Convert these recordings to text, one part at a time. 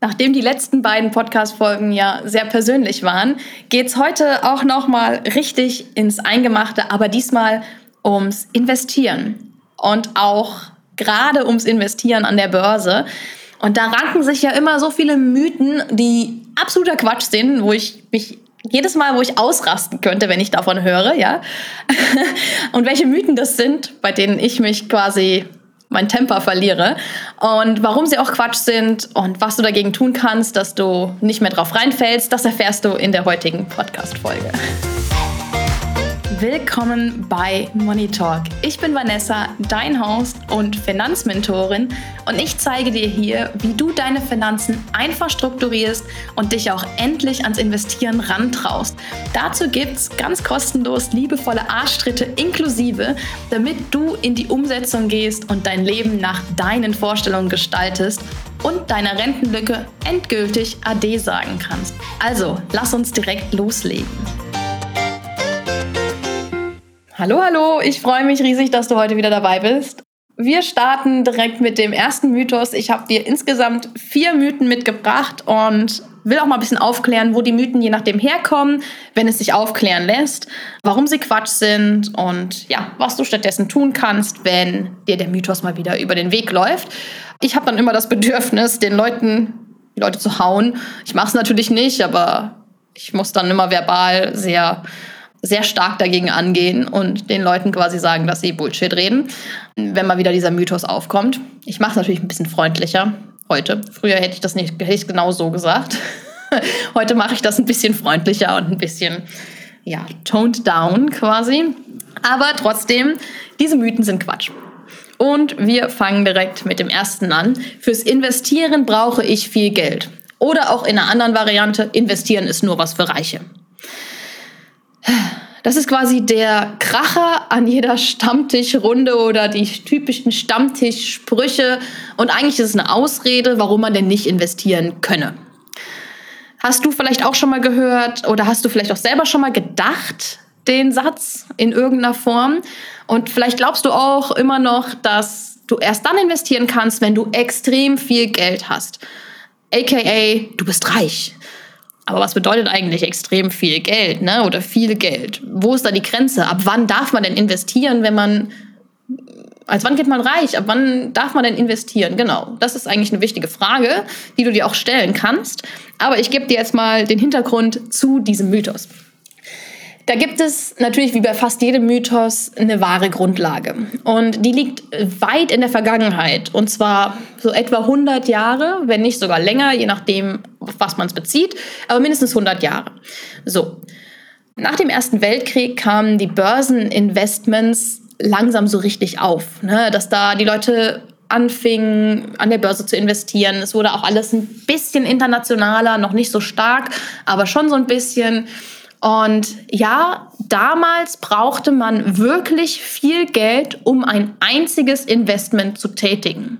Nachdem die letzten beiden Podcast-Folgen ja sehr persönlich waren, geht es heute auch nochmal richtig ins Eingemachte, aber diesmal ums Investieren und auch gerade ums Investieren an der Börse. Und da ranken sich ja immer so viele Mythen, die absoluter Quatsch sind, wo ich mich jedes Mal, wo ich ausrasten könnte, wenn ich davon höre, ja. und welche Mythen das sind, bei denen ich mich quasi mein Temper verliere und warum sie auch Quatsch sind und was du dagegen tun kannst, dass du nicht mehr drauf reinfällst, das erfährst du in der heutigen Podcast-Folge. Willkommen bei Money Talk. Ich bin Vanessa, dein Host und Finanzmentorin und ich zeige dir hier, wie du deine Finanzen einfach strukturierst und dich auch endlich ans Investieren rantraust. Dazu gibt's ganz kostenlos liebevolle Arschtritte inklusive, damit du in die Umsetzung gehst und dein Leben nach deinen Vorstellungen gestaltest und deiner Rentenlücke endgültig Ade sagen kannst. Also, lass uns direkt loslegen. Hallo, hallo, ich freue mich riesig, dass du heute wieder dabei bist. Wir starten direkt mit dem ersten Mythos. Ich habe dir insgesamt vier Mythen mitgebracht und will auch mal ein bisschen aufklären, wo die Mythen je nachdem herkommen, wenn es sich aufklären lässt, warum sie Quatsch sind und ja, was du stattdessen tun kannst, wenn dir der Mythos mal wieder über den Weg läuft. Ich habe dann immer das Bedürfnis, den Leuten die Leute zu hauen. Ich mache es natürlich nicht, aber ich muss dann immer verbal sehr sehr stark dagegen angehen und den Leuten quasi sagen, dass sie Bullshit reden, wenn mal wieder dieser Mythos aufkommt. Ich mache es natürlich ein bisschen freundlicher heute. Früher hätte ich das nicht hätte ich genau so gesagt. heute mache ich das ein bisschen freundlicher und ein bisschen ja, toned down quasi. Aber trotzdem, diese Mythen sind Quatsch. Und wir fangen direkt mit dem ersten an. Fürs Investieren brauche ich viel Geld. Oder auch in einer anderen Variante, investieren ist nur was für Reiche. Das ist quasi der Kracher an jeder Stammtischrunde oder die typischen Stammtischsprüche. Und eigentlich ist es eine Ausrede, warum man denn nicht investieren könne. Hast du vielleicht auch schon mal gehört oder hast du vielleicht auch selber schon mal gedacht, den Satz in irgendeiner Form? Und vielleicht glaubst du auch immer noch, dass du erst dann investieren kannst, wenn du extrem viel Geld hast. AKA, du bist reich. Aber was bedeutet eigentlich extrem viel Geld ne? oder viel Geld? Wo ist da die Grenze? Ab wann darf man denn investieren, wenn man, als wann geht man reich? Ab wann darf man denn investieren? Genau, das ist eigentlich eine wichtige Frage, die du dir auch stellen kannst. Aber ich gebe dir jetzt mal den Hintergrund zu diesem Mythos. Da gibt es natürlich wie bei fast jedem Mythos eine wahre Grundlage. Und die liegt weit in der Vergangenheit. Und zwar so etwa 100 Jahre, wenn nicht sogar länger, je nachdem, auf was man es bezieht. Aber mindestens 100 Jahre. So. Nach dem Ersten Weltkrieg kamen die Börseninvestments langsam so richtig auf. Ne? Dass da die Leute anfingen, an der Börse zu investieren. Es wurde auch alles ein bisschen internationaler, noch nicht so stark, aber schon so ein bisschen. Und ja, damals brauchte man wirklich viel Geld, um ein einziges Investment zu tätigen.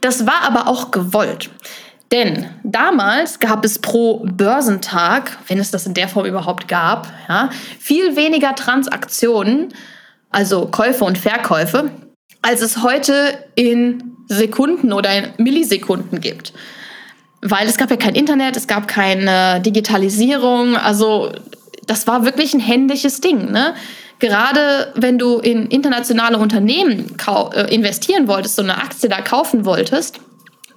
Das war aber auch gewollt. Denn damals gab es pro Börsentag, wenn es das in der Form überhaupt gab, ja, viel weniger Transaktionen, also Käufe und Verkäufe, als es heute in Sekunden oder in Millisekunden gibt. Weil es gab ja kein Internet, es gab keine Digitalisierung, also das war wirklich ein händisches Ding. Ne? Gerade wenn du in internationale Unternehmen äh, investieren wolltest, so eine Aktie da kaufen wolltest,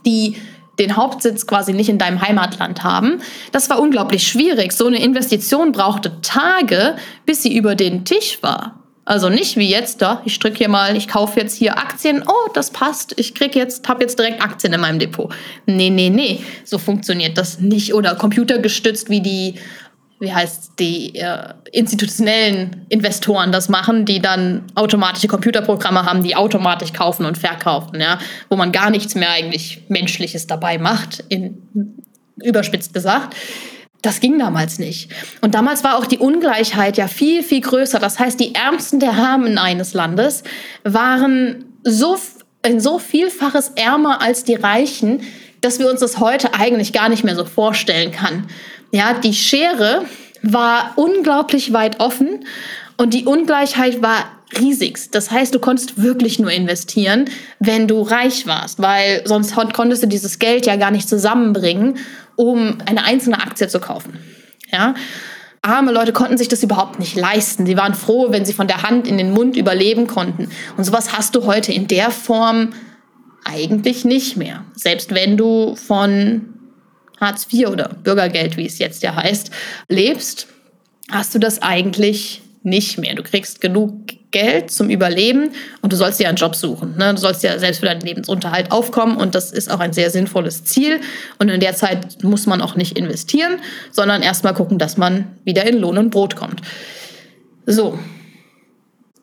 die den Hauptsitz quasi nicht in deinem Heimatland haben. Das war unglaublich schwierig. So eine Investition brauchte Tage, bis sie über den Tisch war. Also nicht wie jetzt da, ich drücke hier mal, ich kaufe jetzt hier Aktien, oh, das passt, ich krieg jetzt, habe jetzt direkt Aktien in meinem Depot. Nee, nee, nee, so funktioniert das nicht oder computergestützt wie die wie heißt die äh, institutionellen Investoren das machen, die dann automatische Computerprogramme haben, die automatisch kaufen und verkaufen, ja, wo man gar nichts mehr eigentlich Menschliches dabei macht, in, überspitzt gesagt. Das ging damals nicht. Und damals war auch die Ungleichheit ja viel, viel größer. Das heißt, die Ärmsten der Armen eines Landes waren so, ein so vielfaches ärmer als die Reichen, dass wir uns das heute eigentlich gar nicht mehr so vorstellen kann. Ja, die Schere war unglaublich weit offen Und die Ungleichheit war riesig. Das heißt, du konntest wirklich nur investieren, wenn du reich warst, weil sonst konntest du dieses Geld ja gar nicht zusammenbringen, um eine einzelne Aktie zu kaufen. Ja? Arme Leute konnten sich das überhaupt nicht leisten. Sie waren froh, wenn sie von der Hand in den Mund überleben konnten. Und sowas hast du heute in der Form eigentlich nicht mehr. Selbst wenn du von Hartz IV oder Bürgergeld, wie es jetzt ja heißt, lebst, hast du das eigentlich nicht mehr. Du kriegst genug Geld zum Überleben und du sollst dir einen Job suchen. Ne? Du sollst ja selbst für deinen Lebensunterhalt aufkommen und das ist auch ein sehr sinnvolles Ziel. Und in der Zeit muss man auch nicht investieren, sondern erstmal gucken, dass man wieder in Lohn und Brot kommt. So.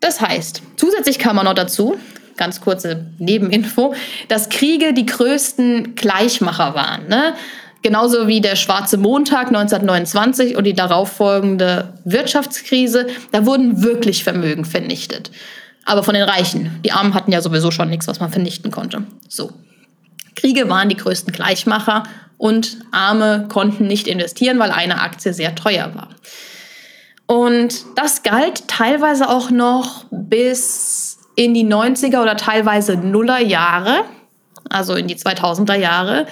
Das heißt, zusätzlich kam man noch dazu, ganz kurze Nebeninfo, dass Kriege die größten Gleichmacher waren. Ne? Genauso wie der Schwarze Montag 1929 und die darauffolgende Wirtschaftskrise, da wurden wirklich Vermögen vernichtet. Aber von den Reichen. Die Armen hatten ja sowieso schon nichts, was man vernichten konnte. So. Kriege waren die größten Gleichmacher und Arme konnten nicht investieren, weil eine Aktie sehr teuer war. Und das galt teilweise auch noch bis in die 90er oder teilweise Nuller Jahre, also in die 2000er Jahre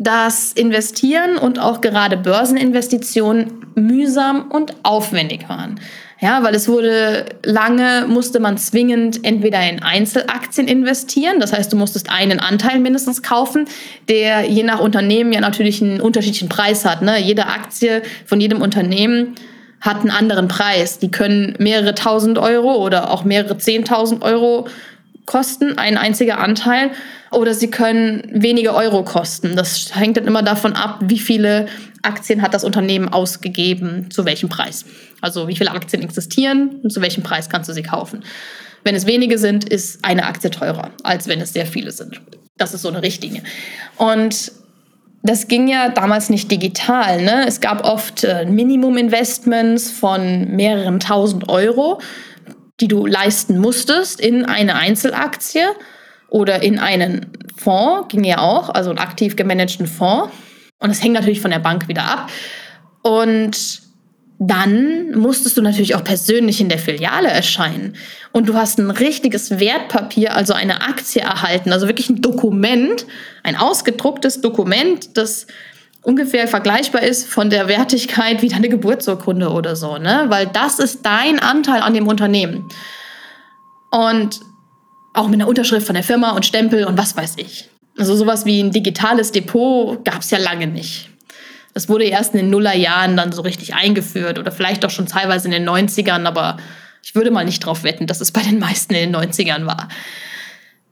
dass Investieren und auch gerade Börseninvestitionen mühsam und aufwendig waren. Ja, weil es wurde lange, musste man zwingend entweder in Einzelaktien investieren, das heißt, du musstest einen Anteil mindestens kaufen, der je nach Unternehmen ja natürlich einen unterschiedlichen Preis hat. Ne? Jede Aktie von jedem Unternehmen hat einen anderen Preis. Die können mehrere tausend Euro oder auch mehrere zehntausend Euro kosten, ein einziger Anteil oder sie können wenige Euro kosten. Das hängt dann immer davon ab, wie viele Aktien hat das Unternehmen ausgegeben, zu welchem Preis. Also wie viele Aktien existieren und zu welchem Preis kannst du sie kaufen. Wenn es wenige sind, ist eine Aktie teurer, als wenn es sehr viele sind. Das ist so eine Richtlinie. Und das ging ja damals nicht digital. Ne? Es gab oft äh, Minimum-Investments von mehreren tausend Euro, die du leisten musstest in eine Einzelaktie oder in einen Fonds, ging ja auch, also einen aktiv gemanagten Fonds. Und das hängt natürlich von der Bank wieder ab. Und dann musstest du natürlich auch persönlich in der Filiale erscheinen. Und du hast ein richtiges Wertpapier, also eine Aktie erhalten, also wirklich ein Dokument, ein ausgedrucktes Dokument, das ungefähr vergleichbar ist von der Wertigkeit wie deine Geburtsurkunde oder so, ne? Weil das ist dein Anteil an dem Unternehmen. Und auch mit einer Unterschrift von der Firma und Stempel und was weiß ich. Also sowas wie ein digitales Depot gab es ja lange nicht. Das wurde erst in den Nullerjahren dann so richtig eingeführt oder vielleicht auch schon teilweise in den 90ern, aber ich würde mal nicht drauf wetten, dass es bei den meisten in den 90ern war.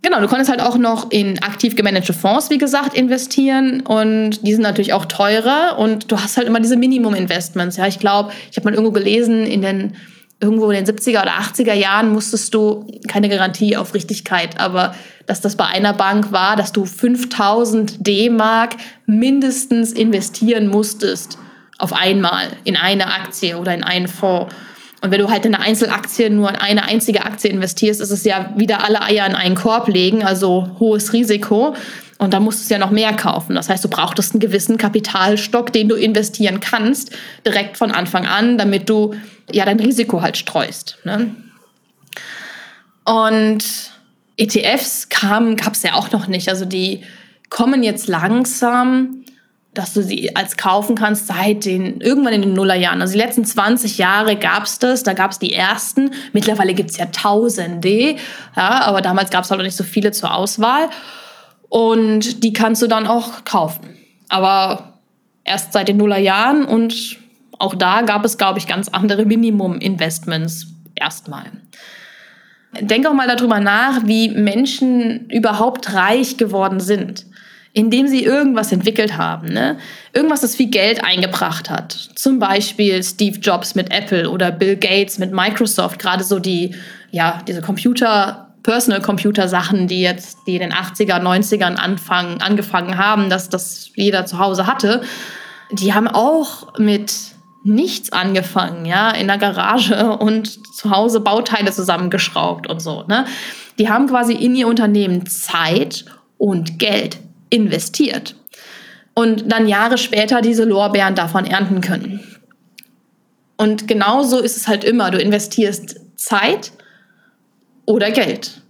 Genau, du konntest halt auch noch in aktiv gemanagte Fonds, wie gesagt, investieren und die sind natürlich auch teurer und du hast halt immer diese Minimum-Investments. Ja, ich glaube, ich habe mal irgendwo gelesen, in den irgendwo in den 70er oder 80er Jahren musstest du keine Garantie auf Richtigkeit, aber dass das bei einer Bank war, dass du 5000 D-Mark mindestens investieren musstest auf einmal in eine Aktie oder in einen Fonds. Und wenn du halt in eine Einzelaktie nur in eine einzige Aktie investierst, ist es ja wieder alle Eier in einen Korb legen, also hohes Risiko. Und dann musst du es ja noch mehr kaufen. Das heißt, du brauchtest einen gewissen Kapitalstock, den du investieren kannst, direkt von Anfang an, damit du ja dein Risiko halt streust. Ne? Und ETFs gab es ja auch noch nicht. Also die kommen jetzt langsam, dass du sie als kaufen kannst seit den irgendwann in den Nullerjahren. Also die letzten 20 Jahre gab es das, da gab es die ersten. Mittlerweile gibt es ja Tausende, ja, aber damals gab es halt noch nicht so viele zur Auswahl. Und die kannst du dann auch kaufen. Aber erst seit den Nullerjahren und auch da gab es, glaube ich, ganz andere Minimum-Investments erstmal. Denk auch mal darüber nach, wie Menschen überhaupt reich geworden sind, indem sie irgendwas entwickelt haben. Ne? Irgendwas, das viel Geld eingebracht hat. Zum Beispiel Steve Jobs mit Apple oder Bill Gates mit Microsoft. Gerade so die, ja, diese Computer- Personal Computer Sachen, die jetzt, die in den 80er, 90ern anfangen, angefangen haben, dass das jeder zu Hause hatte, die haben auch mit nichts angefangen, ja, in der Garage und zu Hause Bauteile zusammengeschraubt und so, ne? Die haben quasi in ihr Unternehmen Zeit und Geld investiert und dann Jahre später diese Lorbeeren davon ernten können. Und genauso ist es halt immer. Du investierst Zeit oder Geld.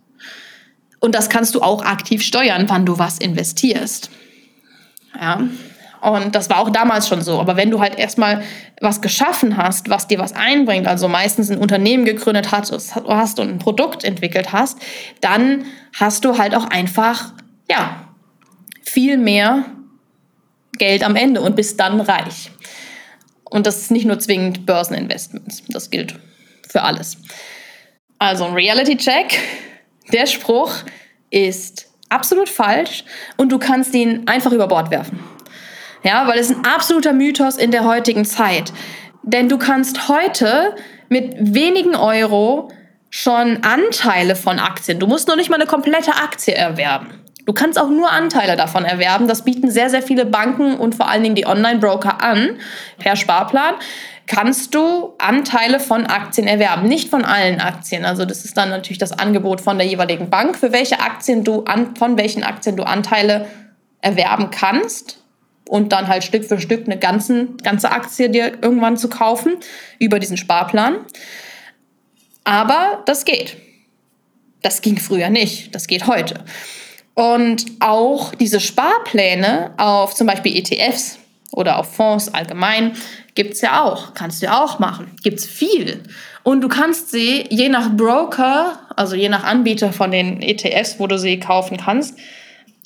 Und das kannst du auch aktiv steuern, wann du was investierst. Ja. Und das war auch damals schon so. Aber wenn du halt erstmal was geschaffen hast, was dir was einbringt, also meistens ein Unternehmen gegründet hast, hast und ein Produkt entwickelt hast, dann hast du halt auch einfach, ja, viel mehr Geld am Ende und bist dann reich. Und das ist nicht nur zwingend Börseninvestments. Das gilt für alles. Also ein Reality-Check. Der Spruch ist absolut falsch und du kannst ihn einfach über Bord werfen. Ja, weil es ein absoluter Mythos in der heutigen Zeit. Denn du kannst heute mit wenigen Euro schon Anteile von Aktien, du musst noch nicht mal eine komplette Aktie erwerben. Du kannst auch nur Anteile davon erwerben. Das bieten sehr, sehr viele Banken und vor allen Dingen die Online-Broker an. Per Sparplan kannst du Anteile von Aktien erwerben. Nicht von allen Aktien. Also das ist dann natürlich das Angebot von der jeweiligen Bank, für welche Aktien du an, von welchen Aktien du Anteile erwerben kannst und dann halt Stück für Stück eine ganzen, ganze Aktie dir irgendwann zu kaufen über diesen Sparplan. Aber das geht. Das ging früher nicht. Das geht heute. Und auch diese Sparpläne auf zum Beispiel ETFs oder auf Fonds allgemein gibt es ja auch. Kannst du ja auch machen. Gibt es viel. Und du kannst sie je nach Broker, also je nach Anbieter von den ETFs, wo du sie kaufen kannst,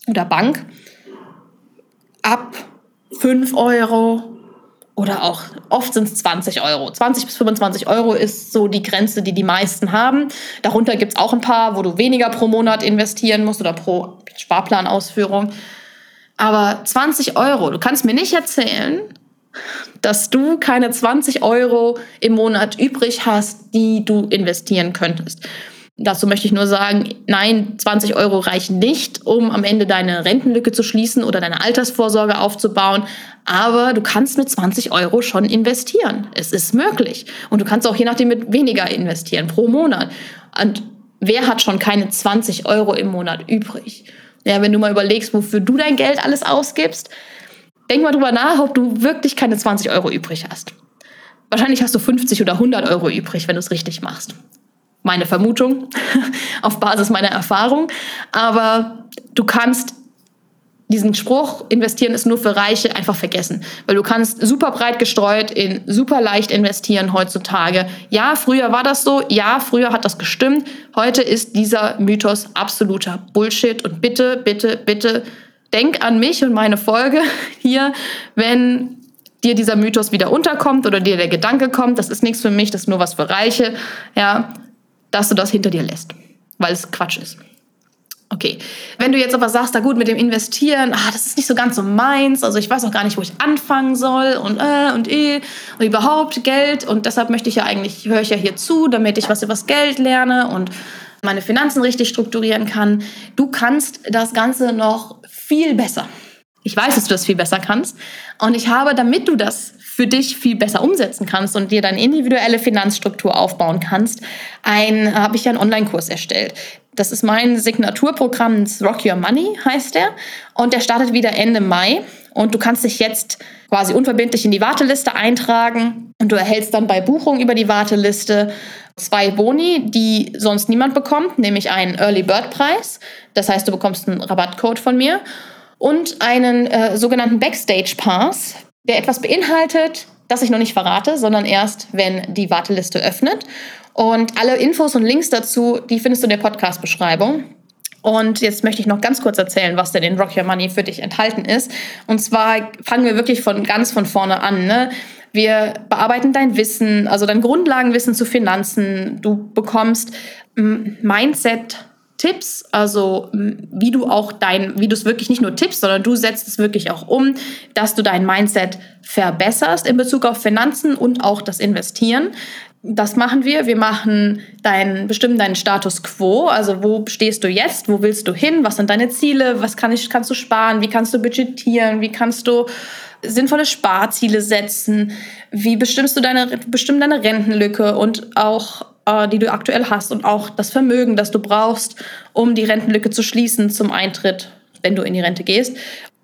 oder Bank, ab 5 Euro, oder auch oft sind es 20 Euro. 20 bis 25 Euro ist so die Grenze, die die meisten haben. Darunter gibt es auch ein paar, wo du weniger pro Monat investieren musst oder pro Sparplanausführung. Aber 20 Euro, du kannst mir nicht erzählen, dass du keine 20 Euro im Monat übrig hast, die du investieren könntest. Dazu möchte ich nur sagen, nein, 20 Euro reichen nicht, um am Ende deine Rentenlücke zu schließen oder deine Altersvorsorge aufzubauen. Aber du kannst mit 20 Euro schon investieren. Es ist möglich. Und du kannst auch je nachdem mit weniger investieren pro Monat. Und wer hat schon keine 20 Euro im Monat übrig? Ja, wenn du mal überlegst, wofür du dein Geld alles ausgibst, denk mal drüber nach, ob du wirklich keine 20 Euro übrig hast. Wahrscheinlich hast du 50 oder 100 Euro übrig, wenn du es richtig machst meine Vermutung auf Basis meiner Erfahrung. Aber du kannst diesen Spruch, investieren ist nur für Reiche, einfach vergessen. Weil du kannst super breit gestreut in super leicht investieren heutzutage. Ja, früher war das so. Ja, früher hat das gestimmt. Heute ist dieser Mythos absoluter Bullshit. Und bitte, bitte, bitte denk an mich und meine Folge hier, wenn dir dieser Mythos wieder unterkommt oder dir der Gedanke kommt, das ist nichts für mich, das ist nur was für Reiche. Ja, dass du das hinter dir lässt, weil es Quatsch ist. Okay, wenn du jetzt aber sagst, da gut, mit dem Investieren, ah, das ist nicht so ganz so meins, also ich weiß auch gar nicht, wo ich anfangen soll und äh und eh und überhaupt Geld und deshalb möchte ich ja eigentlich, höre ich ja hier zu, damit ich was über das Geld lerne und meine Finanzen richtig strukturieren kann. Du kannst das Ganze noch viel besser. Ich weiß, dass du das viel besser kannst und ich habe, damit du das für dich viel besser umsetzen kannst und dir deine individuelle Finanzstruktur aufbauen kannst, ein, habe ich ja einen Online-Kurs erstellt. Das ist mein Signaturprogramm, Rock Your Money heißt der. Und der startet wieder Ende Mai. Und du kannst dich jetzt quasi unverbindlich in die Warteliste eintragen. Und du erhältst dann bei Buchung über die Warteliste zwei Boni, die sonst niemand bekommt, nämlich einen Early Bird Preis. Das heißt, du bekommst einen Rabattcode von mir und einen äh, sogenannten Backstage Pass der etwas beinhaltet, das ich noch nicht verrate, sondern erst, wenn die Warteliste öffnet. Und alle Infos und Links dazu, die findest du in der Podcast-Beschreibung. Und jetzt möchte ich noch ganz kurz erzählen, was denn in Rock Your Money für dich enthalten ist. Und zwar fangen wir wirklich von ganz von vorne an. Ne? Wir bearbeiten dein Wissen, also dein Grundlagenwissen zu Finanzen. Du bekommst Mindset Tipps, also wie du auch dein, wie du es wirklich nicht nur tippst, sondern du setzt es wirklich auch um, dass du dein Mindset verbesserst in Bezug auf Finanzen und auch das Investieren. Das machen wir. Wir machen deinen, bestimmen deinen Status quo. Also wo stehst du jetzt? Wo willst du hin? Was sind deine Ziele? Was kann ich, kannst du sparen? Wie kannst du budgetieren? Wie kannst du sinnvolle Sparziele setzen? Wie bestimmst du deine, bestimmen deine Rentenlücke und auch äh, die du aktuell hast und auch das Vermögen, das du brauchst, um die Rentenlücke zu schließen zum Eintritt, wenn du in die Rente gehst.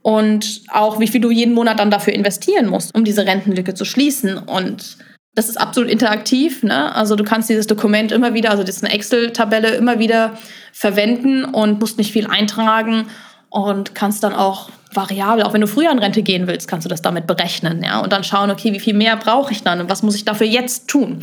Und auch, wie viel du jeden Monat dann dafür investieren musst, um diese Rentenlücke zu schließen. Und Das ist absolut interaktiv. Ne? Also du kannst dieses Dokument immer wieder, also das ist eine Excel-Tabelle, immer wieder verwenden und musst nicht viel eintragen und kannst dann auch variabel, auch wenn du früher in Rente gehen willst, kannst du das damit berechnen, ja, und dann schauen, okay, wie viel mehr brauche ich dann und was muss ich dafür jetzt tun?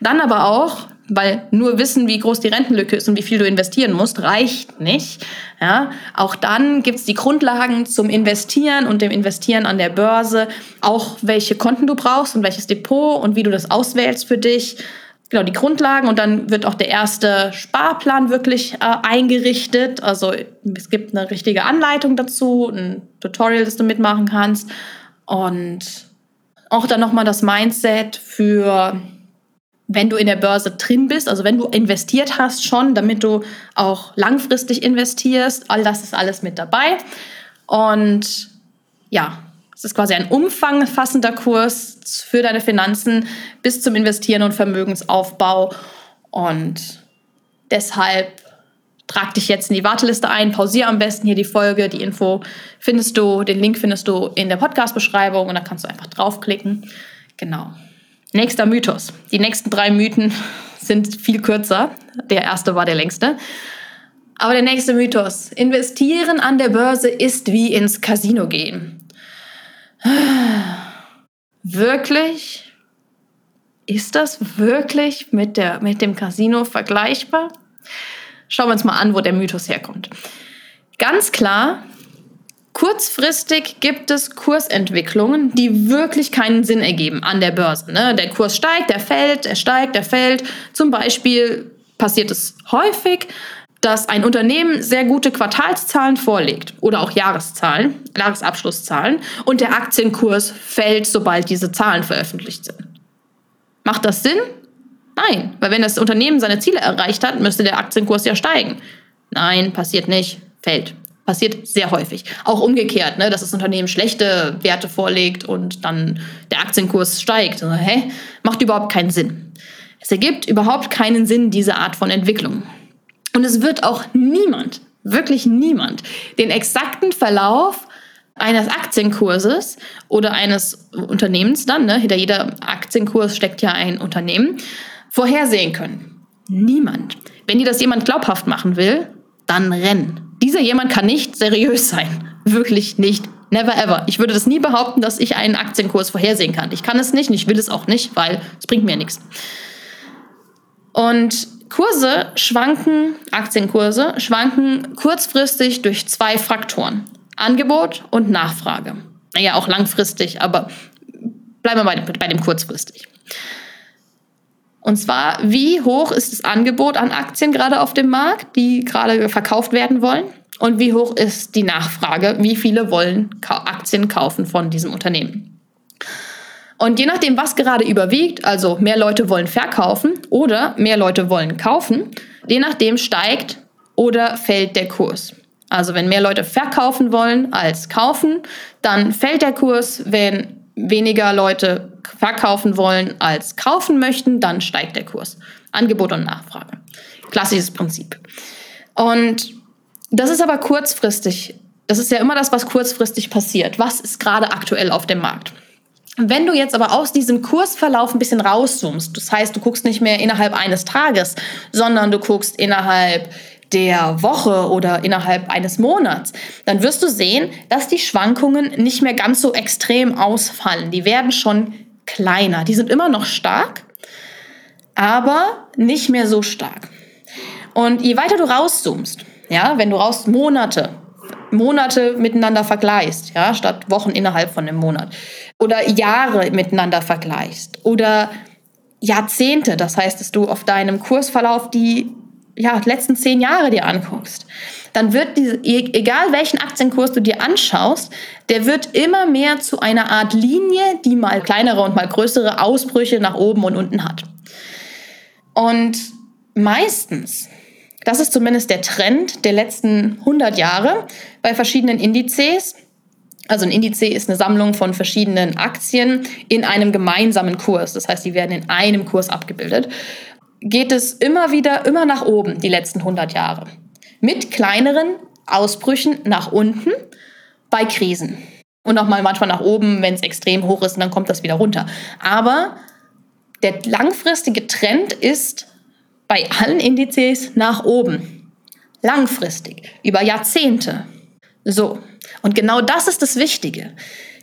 Dann aber auch, weil nur wissen, wie groß die Rentenlücke ist und wie viel du investieren musst, reicht nicht. Ja, auch dann gibt es die Grundlagen zum Investieren und dem Investieren an der Börse, auch welche Konten du brauchst und welches Depot und wie du das auswählst für dich genau die Grundlagen und dann wird auch der erste Sparplan wirklich äh, eingerichtet. Also es gibt eine richtige Anleitung dazu, ein Tutorial, das du mitmachen kannst und auch dann nochmal das Mindset für wenn du in der Börse drin bist, also wenn du investiert hast schon, damit du auch langfristig investierst, all das ist alles mit dabei. Und ja, es ist quasi ein umfangfassender Kurs für deine Finanzen bis zum Investieren und Vermögensaufbau. Und deshalb trag dich jetzt in die Warteliste ein, pausiere am besten hier die Folge. Die Info findest du, den Link findest du in der Podcast-Beschreibung und da kannst du einfach draufklicken. Genau. Nächster Mythos. Die nächsten drei Mythen sind viel kürzer. Der erste war der längste. Aber der nächste Mythos. Investieren an der Börse ist wie ins Casino gehen. Wirklich? Ist das wirklich mit, der, mit dem Casino vergleichbar? Schauen wir uns mal an, wo der Mythos herkommt. Ganz klar, kurzfristig gibt es Kursentwicklungen, die wirklich keinen Sinn ergeben an der Börse. Ne? Der Kurs steigt, der fällt, er steigt, der fällt. Zum Beispiel passiert es häufig, dass ein Unternehmen sehr gute Quartalszahlen vorlegt oder auch Jahreszahlen, Jahresabschlusszahlen und der Aktienkurs fällt, sobald diese Zahlen veröffentlicht sind. Macht das Sinn? Nein, weil wenn das Unternehmen seine Ziele erreicht hat, müsste der Aktienkurs ja steigen. Nein, passiert nicht, fällt. Passiert sehr häufig. Auch umgekehrt, ne, dass das Unternehmen schlechte Werte vorlegt und dann der Aktienkurs steigt. Also, hä? Macht überhaupt keinen Sinn. Es ergibt überhaupt keinen Sinn, diese Art von Entwicklung. Und es wird auch niemand, wirklich niemand, den exakten Verlauf eines Aktienkurses oder eines Unternehmens dann, ne, hinter jeder Aktienkurs steckt ja ein Unternehmen, vorhersehen können. Niemand. Wenn dir das jemand glaubhaft machen will, dann renn. Dieser jemand kann nicht seriös sein. Wirklich nicht. Never ever. Ich würde das nie behaupten, dass ich einen Aktienkurs vorhersehen kann. Ich kann es nicht und ich will es auch nicht, weil es bringt mir nichts. Und Kurse schwanken, Aktienkurse schwanken kurzfristig durch zwei Faktoren. Angebot und Nachfrage. Naja, auch langfristig, aber bleiben wir bei dem, bei dem kurzfristig. Und zwar, wie hoch ist das Angebot an Aktien gerade auf dem Markt, die gerade verkauft werden wollen? Und wie hoch ist die Nachfrage? Wie viele wollen Aktien kaufen von diesem Unternehmen? Und je nachdem, was gerade überwiegt, also mehr Leute wollen verkaufen oder mehr Leute wollen kaufen, je nachdem steigt oder fällt der Kurs. Also wenn mehr Leute verkaufen wollen als kaufen, dann fällt der Kurs. Wenn weniger Leute verkaufen wollen als kaufen möchten, dann steigt der Kurs. Angebot und Nachfrage. Klassisches Prinzip. Und das ist aber kurzfristig. Das ist ja immer das, was kurzfristig passiert. Was ist gerade aktuell auf dem Markt? Wenn du jetzt aber aus diesem Kursverlauf ein bisschen rauszoomst, das heißt, du guckst nicht mehr innerhalb eines Tages, sondern du guckst innerhalb der Woche oder innerhalb eines Monats, dann wirst du sehen, dass die Schwankungen nicht mehr ganz so extrem ausfallen. Die werden schon kleiner. Die sind immer noch stark, aber nicht mehr so stark. Und je weiter du rauszoomst, ja, wenn du raus Monate, Monate miteinander vergleichst, ja, statt Wochen innerhalb von einem Monat. Oder Jahre miteinander vergleichst. Oder Jahrzehnte, das heißt, dass du auf deinem Kursverlauf die ja, letzten zehn Jahre dir anguckst, dann wird diese, e, egal welchen Aktienkurs du dir anschaust, der wird immer mehr zu einer Art Linie, die mal kleinere und mal größere Ausbrüche nach oben und unten hat. Und meistens das ist zumindest der Trend der letzten 100 Jahre bei verschiedenen Indizes. Also ein Indiz ist eine Sammlung von verschiedenen Aktien in einem gemeinsamen Kurs. Das heißt, die werden in einem Kurs abgebildet. Geht es immer wieder, immer nach oben, die letzten 100 Jahre. Mit kleineren Ausbrüchen nach unten bei Krisen. Und nochmal manchmal nach oben, wenn es extrem hoch ist, und dann kommt das wieder runter. Aber Der langfristige Trend ist bei allen Indizes nach oben. Langfristig, über Jahrzehnte. So, und genau das ist das Wichtige.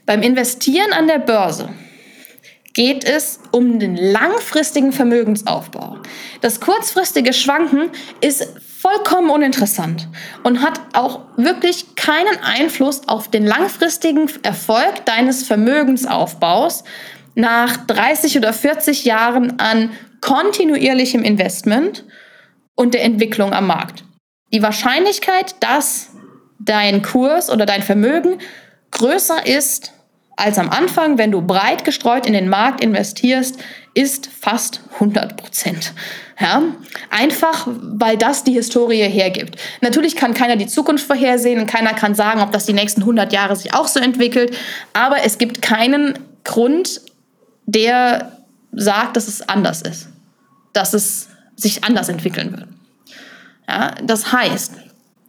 Beim Investieren an der Börse geht es um den langfristigen Vermögensaufbau. Das kurzfristige Schwanken ist vollkommen uninteressant und hat auch wirklich keinen Einfluss auf den langfristigen Erfolg deines Vermögensaufbaus nach 30 oder 40 Jahren an kontinuierlichem Investment und der Entwicklung am Markt. Die Wahrscheinlichkeit, dass dein Kurs oder dein Vermögen größer ist als am Anfang, wenn du breit gestreut in den Markt investierst, ist fast 100 Prozent. Ja? Einfach, weil das die Historie hergibt. Natürlich kann keiner die Zukunft vorhersehen und keiner kann sagen, ob das die nächsten 100 Jahre sich auch so entwickelt. Aber es gibt keinen Grund, der sagt, dass es anders ist. Dass es sich anders entwickeln wird. Ja? Das heißt,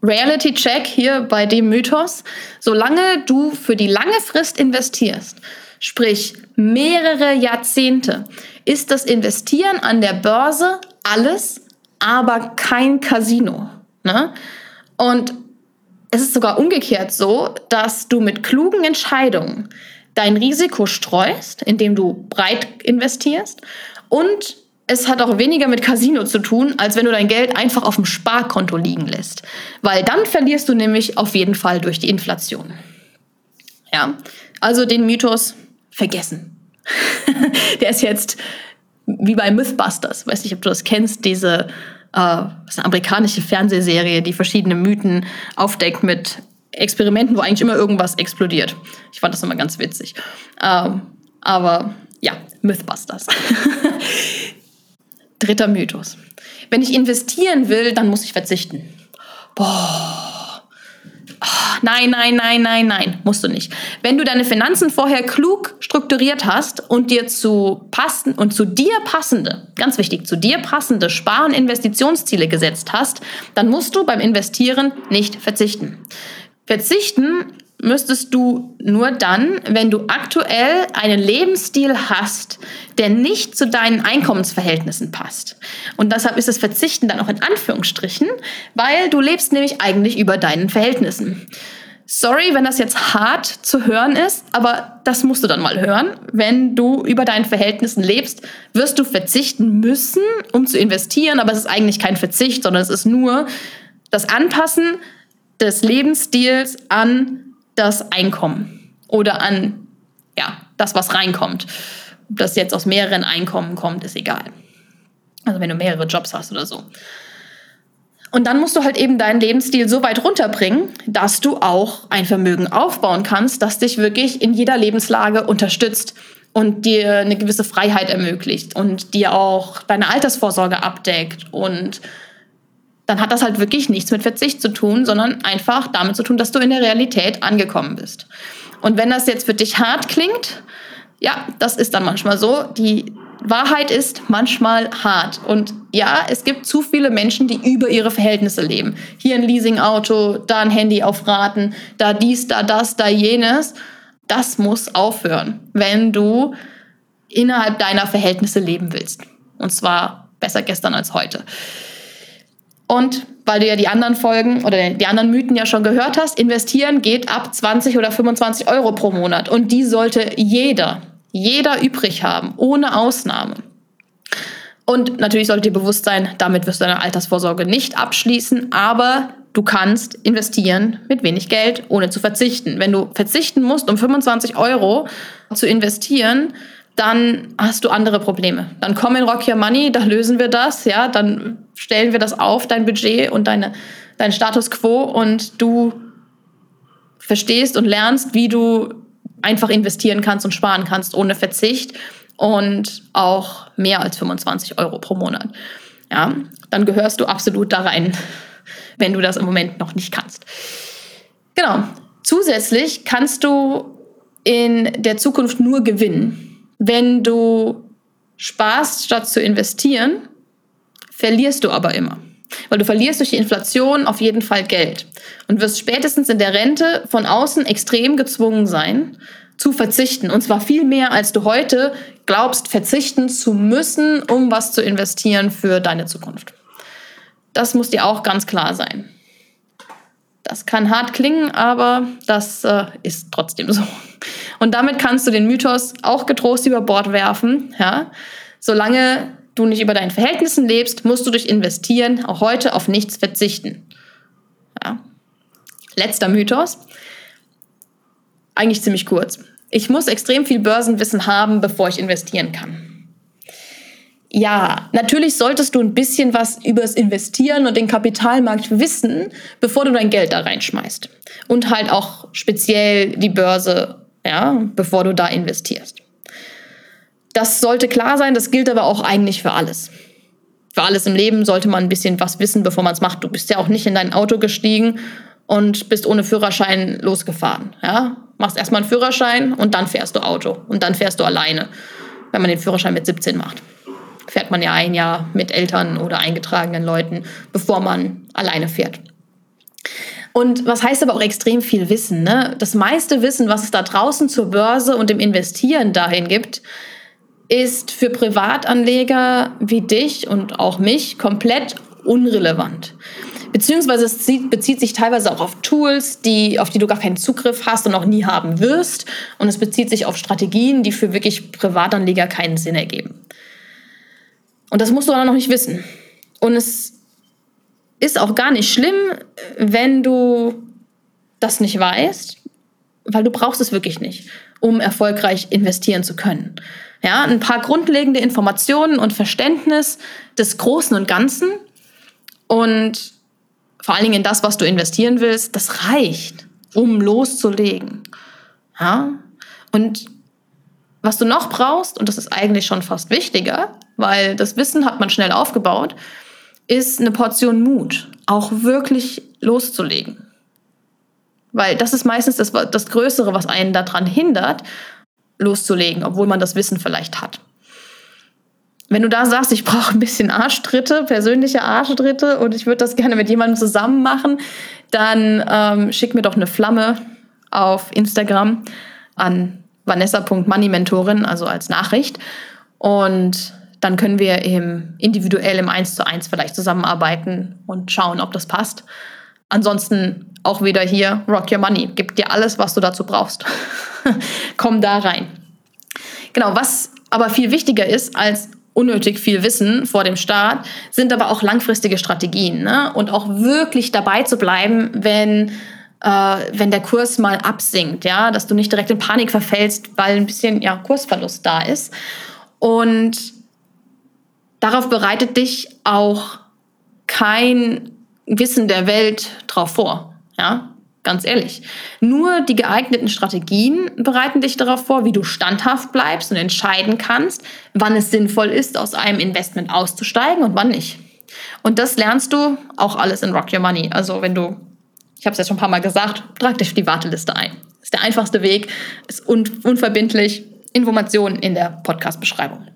Reality Check hier bei dem Mythos. Solange du für die lange Frist investierst, sprich mehrere Jahrzehnte, ist das Investieren an der Börse alles, aber kein Casino. Ne? Und es ist sogar umgekehrt so, dass du mit klugen Entscheidungen dein Risiko streust, indem du breit investierst und es hat auch weniger mit Casino zu tun, als wenn du dein Geld einfach auf dem Sparkonto liegen lässt. Weil dann verlierst du nämlich auf jeden Fall durch die Inflation. Ja, also den Mythos vergessen. Der ist jetzt wie bei Mythbusters. Weiß nicht, ob du das kennst, diese äh, das eine amerikanische Fernsehserie, die verschiedene Mythen aufdeckt mit Experimenten, wo eigentlich immer irgendwas explodiert. Ich fand das immer ganz witzig. Ähm, aber ja, Mythbusters. Dritter Mythos. Wenn ich investieren will, dann muss ich verzichten. Boah. Oh, nein, nein, nein, nein, nein, musst du nicht. Wenn du deine Finanzen vorher klug strukturiert hast und dir zu passen und zu dir passende, ganz wichtig, zu dir passende Spar- und Investitionsziele gesetzt hast, dann musst du beim Investieren nicht verzichten. Verzichten müsstest du nur dann, wenn du aktuell einen Lebensstil hast, der nicht zu deinen Einkommensverhältnissen passt. Und deshalb ist das Verzichten dann auch in Anführungsstrichen, weil du lebst nämlich eigentlich über deinen Verhältnissen. Sorry, wenn das jetzt hart zu hören ist, aber das musst du dann mal hören. Wenn du über deinen Verhältnissen lebst, wirst du verzichten müssen, um zu investieren, aber es ist eigentlich kein Verzicht, sondern es ist nur das Anpassen des Lebensstils an das Einkommen oder an ja, das, was reinkommt. Ob das jetzt aus mehreren Einkommen kommt, ist egal. Also wenn du mehrere Jobs hast oder so. Und dann musst du halt eben deinen Lebensstil so weit runterbringen, dass du auch ein Vermögen aufbauen kannst, das dich wirklich in jeder Lebenslage unterstützt und dir eine gewisse Freiheit ermöglicht und dir auch deine Altersvorsorge abdeckt und dann hat das halt wirklich nichts mit Verzicht zu tun, sondern einfach damit zu tun, dass du in der Realität angekommen bist. Und wenn das jetzt für dich hart klingt, ja, das ist dann manchmal so. Die Wahrheit ist manchmal hart. Und ja, es gibt zu viele Menschen, die über ihre Verhältnisse leben. Hier ein Leasingauto, da ein Handy auf Raten, da dies, da das, da jenes. Das muss aufhören, wenn du innerhalb deiner Verhältnisse leben willst. Und zwar besser gestern als heute. Und weil du ja die anderen Folgen oder die anderen Mythen ja schon gehört hast, investieren geht ab 20 oder 25 Euro pro Monat. Und die sollte jeder, jeder übrig haben, ohne Ausnahme. Und natürlich sollte dir bewusst sein, damit wirst du deine Altersvorsorge nicht abschließen, aber du kannst investieren mit wenig Geld, ohne zu verzichten. Wenn du verzichten musst, um 25 Euro zu investieren, dann hast du andere Probleme. Dann komm in Rock Your Money, da lösen wir das, ja, dann stellen wir das auf, dein Budget und deine, dein Status quo und du verstehst und lernst, wie du einfach investieren kannst und sparen kannst ohne Verzicht und auch mehr als 25 Euro pro Monat. Ja, dann gehörst du absolut da rein, wenn du das im Moment noch nicht kannst. Genau. Zusätzlich kannst du in der Zukunft nur gewinnen wenn du sparst, statt zu investieren, verlierst du aber immer. Weil du verlierst durch die Inflation auf jeden Fall Geld und wirst spätestens in der Rente von außen extrem gezwungen sein, zu verzichten. Und zwar viel mehr, als du heute glaubst, verzichten zu müssen, um was zu investieren für deine Zukunft. Das muss dir auch ganz klar sein. Das kann hart klingen, aber das äh, ist trotzdem so. Und damit kannst du den Mythos auch getrost über Bord werfen. Ja? Solange du nicht über deinen Verhältnissen lebst, musst du durch Investieren auch heute auf nichts verzichten. Ja. Letzter Mythos. Eigentlich ziemlich kurz. Ich muss extrem viel Börsenwissen haben, bevor ich investieren kann. Ja, natürlich solltest du ein bisschen was übers Investieren und den Kapitalmarkt wissen, bevor du dein Geld da reinschmeißt. Und halt auch speziell die Börse, ja, bevor du da investierst. Das sollte klar sein, das gilt aber auch eigentlich für alles. Für alles im Leben sollte man ein bisschen was wissen, bevor man es macht. Du bist ja auch nicht in dein Auto gestiegen und bist ohne Führerschein losgefahren. Ja? Machst erstmal einen Führerschein und dann fährst du Auto. Und dann fährst du alleine, wenn man den Führerschein mit 17 macht. Fährt man ja ein Jahr mit Eltern oder eingetragenen Leuten, bevor man alleine fährt. Und was heißt aber auch extrem viel Wissen? Ne? Das meiste Wissen, was es da draußen zur Börse und dem Investieren dahin gibt, ist für Privatanleger wie dich und auch mich komplett unrelevant. Beziehungsweise es bezieht sich teilweise auch auf Tools, die, auf die du gar keinen Zugriff hast und auch nie haben wirst. Und es bezieht sich auf Strategien, die für wirklich Privatanleger keinen Sinn ergeben. Und das musst du aber noch nicht wissen. Und es ist auch gar nicht schlimm, wenn du das nicht weißt, weil du brauchst es wirklich nicht, um erfolgreich investieren zu können. Ja, ein paar grundlegende Informationen und Verständnis des Großen und Ganzen und vor allen Dingen in das, was du investieren willst, das reicht, um loszulegen. Ja? Und was du noch brauchst, und das ist eigentlich schon fast wichtiger, weil das Wissen hat man schnell aufgebaut, ist eine Portion Mut, auch wirklich loszulegen. Weil das ist meistens das, das Größere, was einen daran hindert, loszulegen, obwohl man das Wissen vielleicht hat. Wenn du da sagst, ich brauche ein bisschen Arschtritte, persönliche Arschtritte und ich würde das gerne mit jemandem zusammen machen, dann ähm, schick mir doch eine Flamme auf Instagram an vanessa.moneymentorin, also als Nachricht. Und dann können wir im, individuell im 1 zu 1 vielleicht zusammenarbeiten und schauen, ob das passt. Ansonsten auch wieder hier Rock Your Money. Gib dir alles, was du dazu brauchst. Komm da rein. Genau, was aber viel wichtiger ist als unnötig viel Wissen vor dem Start, sind aber auch langfristige Strategien ne? und auch wirklich dabei zu bleiben, wenn äh, wenn der Kurs mal absinkt, ja, dass du nicht direkt in Panik verfällst, weil ein bisschen ja, Kursverlust da ist. Und darauf bereitet dich auch kein Wissen der Welt drauf vor. Ja, ganz ehrlich. Nur die geeigneten Strategien bereiten dich darauf vor, wie du standhaft bleibst und entscheiden kannst, wann es sinnvoll ist, aus einem Investment auszusteigen und wann nicht. Und das lernst du auch alles in Rock Your Money. Also wenn du, ich habe es jetzt schon ein paar Mal gesagt, trag dich für die Warteliste ein. Ist der einfachste Weg, ist un unverbindlich. Informationen in der Podcast-Beschreibung.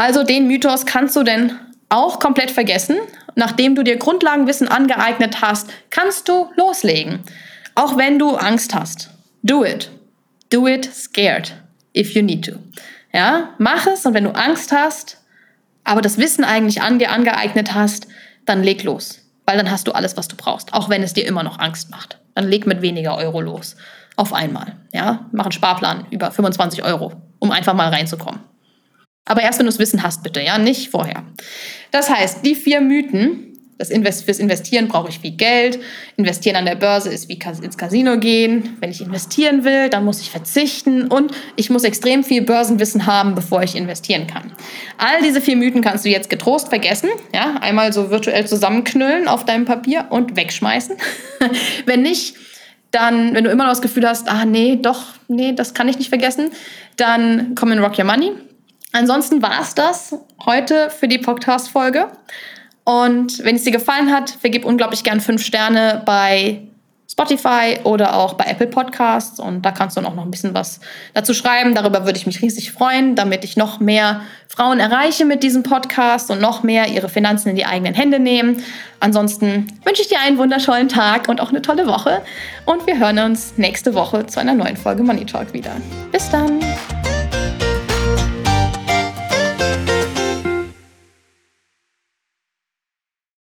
Also den Mythos kannst du denn auch komplett vergessen. Nachdem du dir Grundlagenwissen angeeignet hast, kannst du loslegen. Auch wenn du Angst hast. Do it. Do it scared, if you need to. Ja, mach es und wenn du Angst hast, aber das Wissen eigentlich an dir angeeignet hast, dann leg los. Weil dann hast du alles, was du brauchst. Auch wenn es dir immer noch Angst macht. Dann leg mit weniger Euro los. Auf einmal. Ja, mach einen Sparplan über 25 Euro, um einfach mal reinzukommen. Aber erst, wenn du das Wissen hast, bitte, ja, nicht vorher. Das heißt, die vier Mythen, das Invest fürs Investieren brauche ich viel Geld. Investieren an der Börse ist wie ins Casino gehen. Wenn ich investieren will, dann muss ich verzichten und ich muss extrem viel Börsenwissen haben, bevor ich investieren kann. All diese vier Mythen kannst du jetzt getrost vergessen. Ja, einmal so virtuell zusammenknüllen auf deinem Papier und wegschmeißen. wenn nicht, dann, wenn du immer noch das Gefühl hast, ah nee, doch, nee, das kann ich nicht vergessen, dann komm in Rock Your Money. Ansonsten war es das heute für die Podcast-Folge. Und wenn es dir gefallen hat, vergib unglaublich gern fünf Sterne bei Spotify oder auch bei Apple Podcasts. Und da kannst du auch noch ein bisschen was dazu schreiben. Darüber würde ich mich riesig freuen, damit ich noch mehr Frauen erreiche mit diesem Podcast und noch mehr ihre Finanzen in die eigenen Hände nehmen. Ansonsten wünsche ich dir einen wundervollen Tag und auch eine tolle Woche. Und wir hören uns nächste Woche zu einer neuen Folge Money Talk wieder. Bis dann!